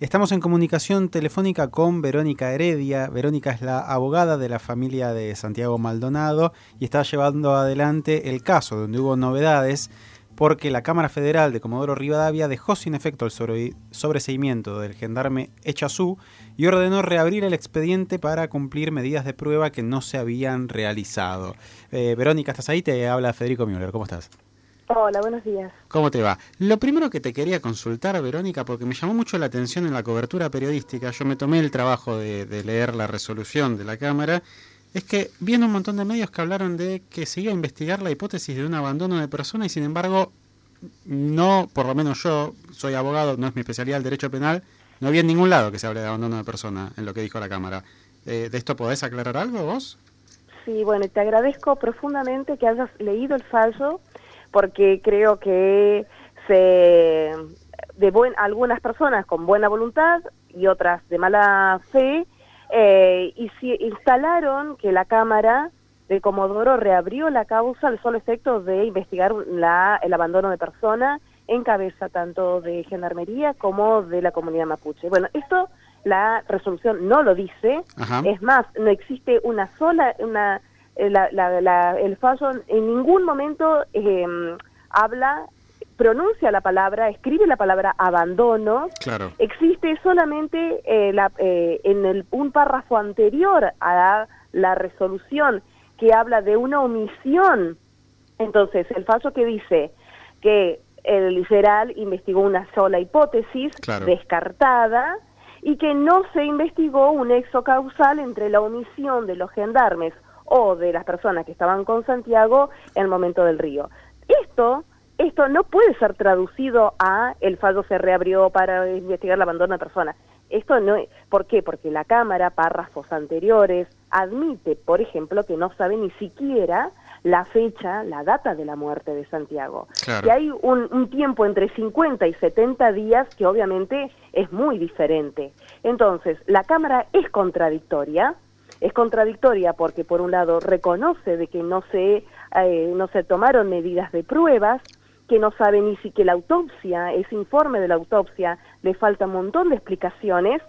Estamos en comunicación telefónica con Verónica Heredia. Verónica es la abogada de la familia de Santiago Maldonado y está llevando adelante el caso donde hubo novedades porque la Cámara Federal de Comodoro Rivadavia dejó sin efecto el sobreseimiento del gendarme Echazú y ordenó reabrir el expediente para cumplir medidas de prueba que no se habían realizado. Eh, Verónica, ¿estás ahí? Te habla Federico Müller. ¿Cómo estás? Hola, buenos días. ¿Cómo te va? Lo primero que te quería consultar, Verónica, porque me llamó mucho la atención en la cobertura periodística, yo me tomé el trabajo de, leer la resolución de la Cámara, es que viendo un montón de medios que hablaron de que se iba a investigar la hipótesis de un abandono de persona y sin embargo no, por lo menos yo soy abogado, no es mi especialidad el derecho penal, no había en ningún lado que se hable de abandono de persona en lo que dijo la Cámara. Eh, ¿De esto podés aclarar algo vos? Sí, bueno, te agradezco profundamente que hayas leído el fallo porque creo que se de buen, algunas personas con buena voluntad y otras de mala fe eh, y si instalaron que la Cámara de Comodoro reabrió la causa al solo efecto de investigar la, el abandono de personas en cabeza tanto de Gendarmería como de la comunidad mapuche. Bueno, esto la resolución no lo dice, es más, no existe una sola, una eh, el fallo en ningún momento em, habla, pronuncia la palabra, escribe la palabra abandono. Claro. Existe solamente eh, eh, en el, un párrafo anterior a la, resolución que habla de una omisión. Entonces, el fallo que dice que el literal investigó una sola hipótesis descartada y que no se investigó un exo causal entre la omisión de los gendarmes o de las personas que estaban con Santiago en el momento del río. Esto, esto no puede ser traducido a el fallo se reabrió para investigar el abandono de personas. Esto no es, ¿por qué? Porque la Cámara, párrafos anteriores, admite, por ejemplo, que no sabe ni siquiera la fecha, la data de la muerte de Santiago. Y hay un, un, tiempo entre 50 y 70 días que obviamente es muy diferente. Entonces, la Cámara es contradictoria, es contradictoria porque por un lado reconoce de que no se, eh, no se tomaron medidas de pruebas, que no sabe ni siquiera la autopsia, ese informe de la autopsia, le falta un montón de explicaciones,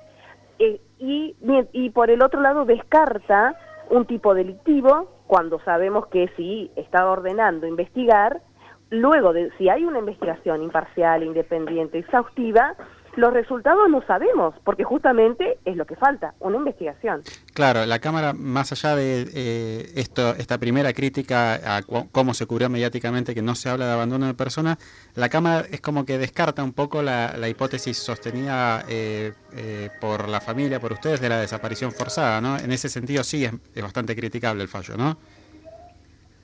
eh, y, y por el otro lado descarta un tipo delictivo cuando sabemos que si está ordenando investigar, luego de si hay una investigación imparcial, independiente, exhaustiva, los resultados no sabemos, porque justamente es lo que falta, una investigación. Claro, la Cámara, más allá de eh, esto, esta primera crítica a cómo se cubrió mediáticamente que no se habla de abandono de personas, la Cámara es como que descarta un poco la, hipótesis sostenida eh, eh, por la familia, por ustedes, de la desaparición forzada, ¿no? En ese sentido sí es, es bastante criticable el fallo, ¿no?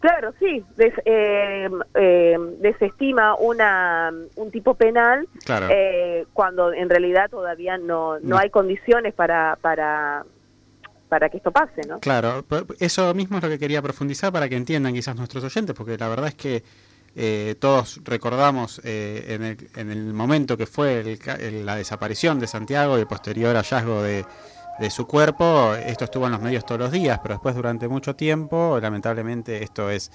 Claro, sí, eh, eh, desestima una, un tipo penal eh, cuando en realidad todavía no, no, hay condiciones para, para, para que esto pase, ¿no? Claro, eso mismo es lo que quería profundizar para que entiendan quizás nuestros oyentes, porque la verdad es que todos recordamos en el, en, el, momento que fue la desaparición de Santiago y el posterior hallazgo de de su cuerpo. Esto estuvo en los medios todos los días, pero después durante mucho tiempo, lamentablemente esto es,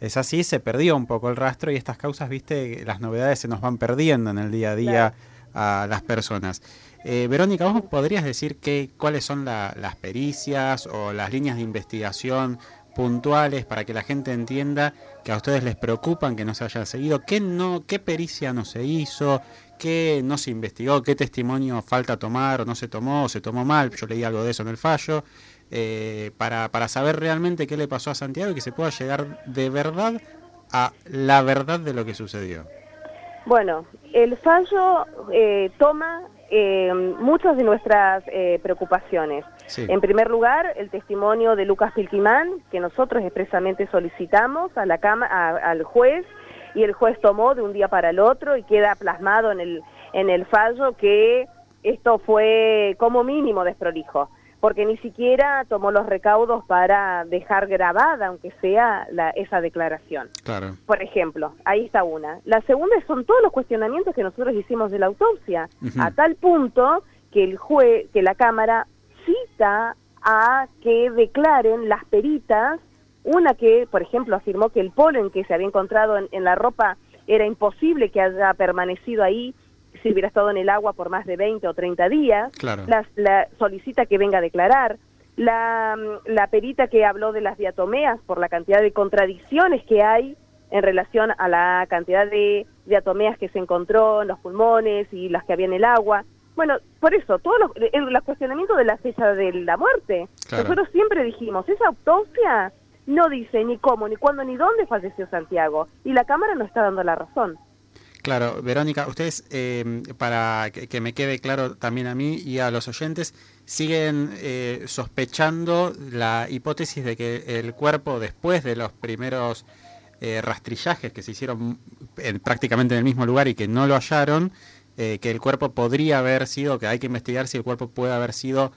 es así, se perdió un poco el rastro y estas causas, viste, las novedades se nos van perdiendo en el día a día a las personas. Eh, Verónica, ¿vos podrías decir que, cuáles son las pericias o las líneas de investigación puntuales para que la gente entienda que a ustedes les preocupan que no se hayan seguido? ¿Qué, no, qué pericia no se hizo? Qué no se investigó, qué testimonio falta tomar o no se tomó o se tomó mal, yo leí algo de eso en el fallo, eh, para, para saber realmente qué le pasó a Santiago y que se pueda llegar de verdad a la verdad de lo que sucedió. Bueno, el fallo eh, toma eh, muchas de nuestras preocupaciones. En primer lugar, el testimonio de Lucas Pilquimán, que nosotros expresamente solicitamos a la cama, al juez y el juez tomó de un día para el otro y queda plasmado en el, en el fallo que esto fue como mínimo desprolijo, porque ni siquiera tomó los recaudos para dejar grabada, aunque sea la, esa declaración. Claro. Por ejemplo, ahí está una. La segunda son todos los cuestionamientos que nosotros hicimos de la autopsia, a tal punto que el juez, que la Cámara cita a que declaren las peritas una que, por ejemplo, afirmó que el polen que se había encontrado en, la ropa era imposible que haya permanecido ahí si hubiera estado en el agua por más de 20 o 30 días, claro. la, solicita que venga a declarar, la, la perita que habló de las diatomeas por la cantidad de contradicciones que hay en relación a la cantidad de diatomeas que se encontró en los pulmones y las que había en el agua. Bueno, por eso, todos los, el, cuestionamiento de la fecha de la muerte. Nosotros siempre dijimos, esa autopsia no dice ni cómo, ni cuándo, ni dónde falleció Santiago. Y la Cámara no está dando la razón. Claro, Verónica, ustedes, eh, para que, me quede claro también a mí y a los oyentes, siguen eh, sospechando la hipótesis de que el cuerpo, después de los primeros eh, rastrillajes que se hicieron prácticamente en el mismo lugar y que no lo hallaron, que el cuerpo podría haber sido, que hay que investigar si el cuerpo puede haber sido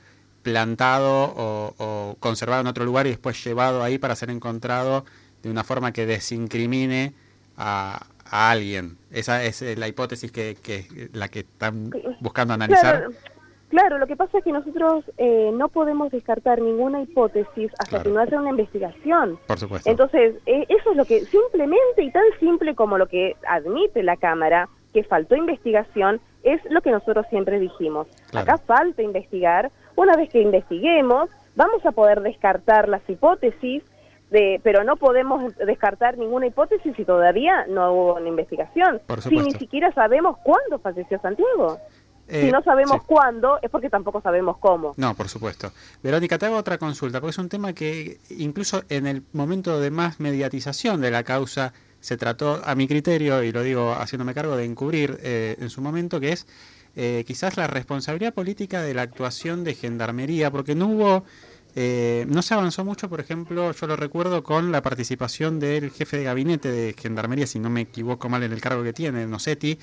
plantado o, conservado en otro lugar y después llevado ahí para ser encontrado de una forma que desincrimine a, alguien. Esa es eh, la hipótesis que, que la que están buscando analizar. Claro, lo que pasa es que nosotros eh, no podemos descartar ninguna hipótesis hasta que no haya una investigación. Por supuesto. Entonces, eh, eso es lo que simplemente y tan simple como lo que admite la Cámara, que faltó investigación, es lo que nosotros siempre dijimos. Acá falta investigar una vez que investiguemos, vamos a poder descartar las hipótesis, de, pero no podemos descartar ninguna hipótesis si todavía no hubo una investigación. Si ni siquiera sabemos cuándo falleció Santiago. si eh, no sabemos cuándo, es porque tampoco sabemos cómo. No, por supuesto. Verónica, te hago otra consulta, porque es un tema que incluso en el momento de más mediatización de la causa se trató, a mi criterio, y lo digo haciéndome cargo de encubrir eh, en su momento, que es eh, quizás la responsabilidad política de la actuación de Gendarmería, porque no hubo, eh, no se avanzó mucho, por ejemplo, yo lo recuerdo con la participación del jefe de gabinete de Gendarmería, si no me equivoco mal en el cargo que tiene, Nocetti,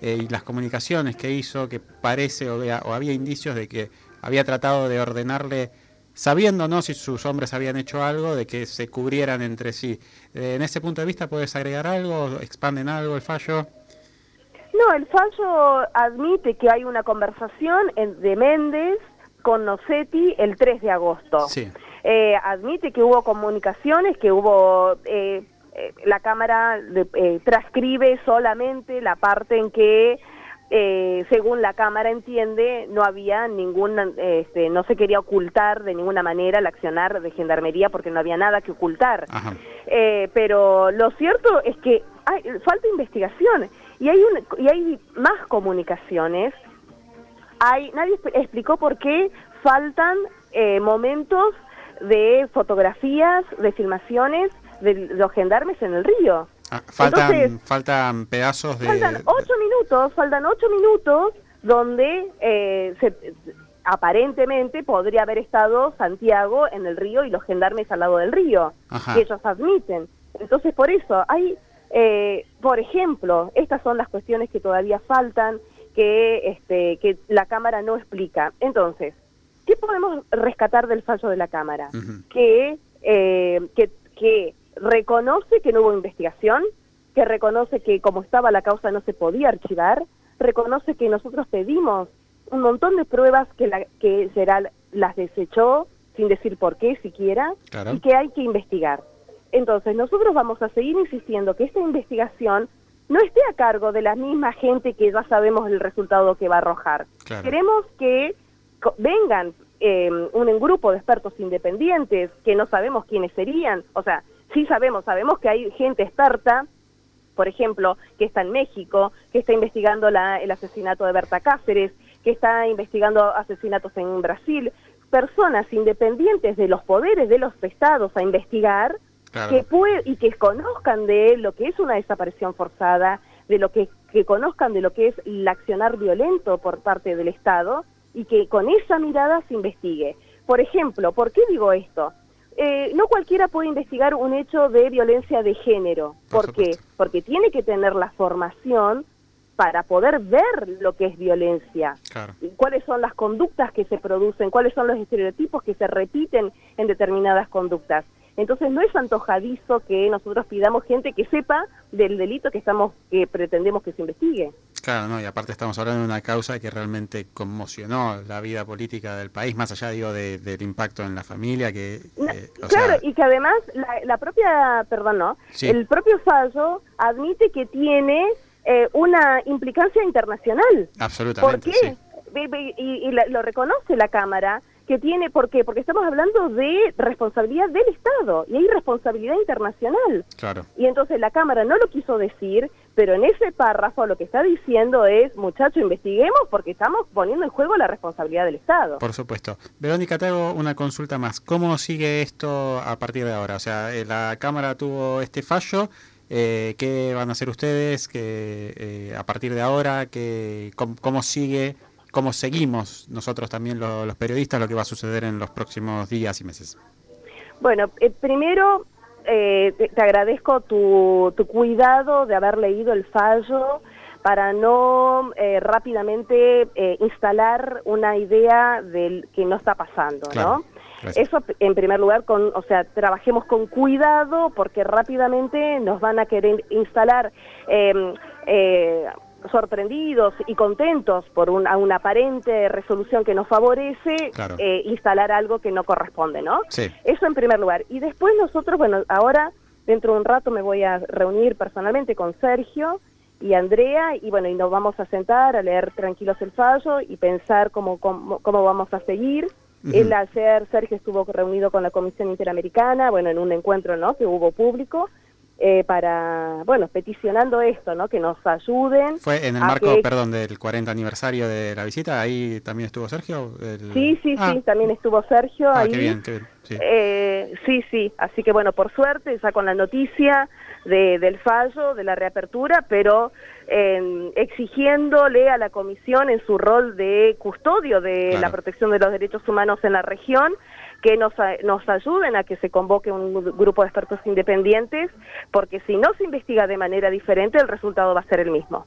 eh, y las comunicaciones que hizo, que parece o, o había indicios de que había tratado de ordenarle sabiendo no si sus hombres habían hecho algo, de que se cubrieran entre sí. en ese punto de vista, ¿puedes agregar algo? ¿Expanden algo el fallo? No, el fallo admite que hay una conversación de Méndez con Nocetti el 3 de agosto. Sí. Eh, admite que hubo comunicaciones, que hubo... Eh, eh, la Cámara transcribe solamente la parte en que según la Cámara entiende, no había ninguna, este, no se quería ocultar de ninguna manera el accionar de Gendarmería porque no había nada que ocultar. pero lo cierto es que hay, falta investigación y hay, un, y hay más comunicaciones. Hay, nadie explicó por qué faltan eh, momentos de fotografías, de filmaciones de los gendarmes en el río. Ah, faltan, faltan pedazos de... Faltan ocho minutos, faltan ocho minutos donde eh, aparentemente podría haber estado Santiago en el río y los gendarmes al lado del río, que ellos admiten. Entonces, por eso, hay eh, por ejemplo, estas son las cuestiones que todavía faltan, que, este, que la Cámara no explica. Entonces, ¿qué podemos rescatar del fallo de la Cámara? que, eh, que, que reconoce que no hubo investigación, que reconoce que como estaba la causa no se podía archivar, reconoce que nosotros pedimos un montón de pruebas que, la, que será, las desechó sin decir por qué siquiera y que hay que investigar. Entonces, nosotros vamos a seguir insistiendo que esta investigación no esté a cargo de la misma gente que ya sabemos el resultado que va a arrojar. Queremos que vengan eh, un grupo de expertos independientes que no sabemos quiénes serían, o sea, sí sabemos, sabemos que hay gente experta, por ejemplo, que está en México, que está investigando la, el asesinato de Berta Cáceres, que está investigando asesinatos en Brasil, personas independientes de los poderes de los estados a investigar, que puede, y que conozcan de lo que es una desaparición forzada, de lo que, que conozcan de lo que es el accionar violento por parte del Estado y que con esa mirada se investigue. Por ejemplo, ¿por qué digo esto? Eh, no cualquiera puede investigar un hecho de violencia de género. ¿Por, qué? Porque tiene que tener la formación para poder ver lo que es violencia, cuáles son las conductas que se producen, cuáles son los estereotipos que se repiten en determinadas conductas. Entonces no es antojadizo que nosotros pidamos gente que sepa del delito que estamos que pretendemos que se investigue. Claro, no, y aparte estamos hablando de una causa que realmente conmocionó la vida política del país, más allá, digo, del impacto en la familia, que... Eh, claro, y que además la, propia, perdón, no, el propio fallo admite que tiene eh, una implicancia internacional. Absolutamente. ¿Por qué? Y, y lo reconoce la Cámara que tiene, ¿por qué? Porque estamos hablando de responsabilidad del Estado y hay responsabilidad internacional. Claro. Y entonces la Cámara no lo quiso decir, pero en ese párrafo lo que está diciendo es, muchachos, investiguemos porque estamos poniendo en juego la responsabilidad del Estado. Por supuesto. Verónica, te hago una consulta más. ¿Cómo sigue esto a partir de ahora? O sea, eh, la Cámara tuvo este fallo. Eh, ¿Qué van a hacer ustedes que, eh, a partir de ahora? Que, cómo sigue cómo seguimos nosotros también los periodistas lo que va a suceder en los próximos días y meses. Bueno, eh, primero eh, te, agradezco tu, cuidado de haber leído el fallo para no eh, rápidamente instalar una idea del que no está pasando, ¿no? Eso en primer lugar, con, o sea, trabajemos con cuidado porque rápidamente nos van a querer instalar em, sorprendidos y contentos por una, una aparente resolución que nos favorece, eh, instalar algo que no corresponde, ¿no? Sí. Eso en primer lugar. Y después nosotros, bueno, ahora dentro de un rato me voy a reunir personalmente con Sergio y Andrea y bueno, y nos vamos a sentar a leer tranquilos el fallo y pensar cómo, cómo, cómo vamos a seguir. El ayer Sergio estuvo reunido con la Comisión Interamericana, bueno, en un encuentro, ¿no?, que hubo público eh, para, bueno, peticionando esto, ¿no? Que nos ayuden. ¿Fue en el marco, perdón, del 40 aniversario de la visita? ¿Ahí también estuvo Sergio? Sí, sí, ah. sí, también estuvo Sergio ah, ahí. Qué bien, qué bien. Sí. Eh, sí, sí, así que bueno, por suerte, ya con la noticia de, del fallo, de la reapertura, pero eh, exigiéndole a la Comisión en su rol de custodio de la protección de los derechos humanos en la región, que nos, nos ayuden a que se convoque un grupo de expertos independientes, porque si no se investiga de manera diferente, el resultado va a ser el mismo.